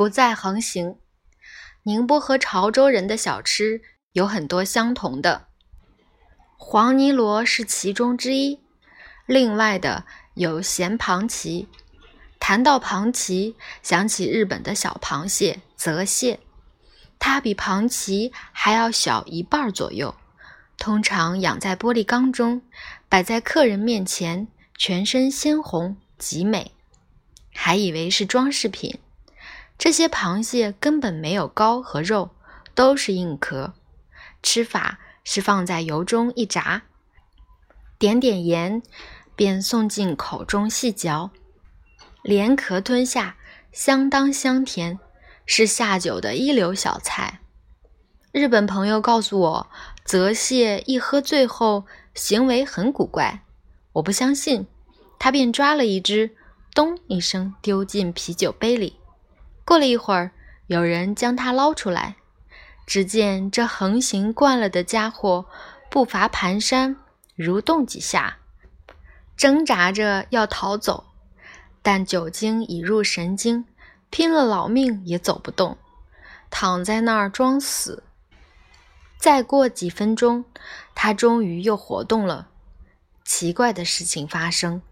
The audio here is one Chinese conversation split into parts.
不再横行。宁波和潮州人的小吃有很多相同的，黄泥螺是其中之一。另外的有咸螃蜞。谈到螃蜞，想起日本的小螃蟹泽蟹，它比螃蜞还要小一半左右，通常养在玻璃缸中，摆在客人面前，全身鲜红极美，还以为是装饰品。这些螃蟹根本没有膏和肉，都是硬壳。吃法是放在油中一炸，点点盐。便送进口中细嚼，连壳吞下，相当香甜，是下酒的一流小菜。日本朋友告诉我，泽蟹一喝醉后行为很古怪，我不相信，他便抓了一只，咚一声丢进啤酒杯里。过了一会儿，有人将它捞出来，只见这横行惯了的家伙步伐蹒跚，蠕动几下。挣扎着要逃走，但酒精已入神经，拼了老命也走不动，躺在那儿装死。再过几分钟，他终于又活动了。奇怪的事情发生，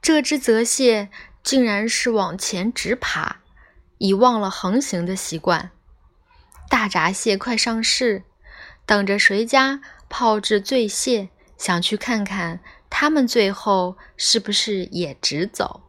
这只泽蟹竟然是往前直爬，已忘了横行的习惯。大闸蟹快上市，等着谁家炮制醉蟹，想去看看。他们最后是不是也直走？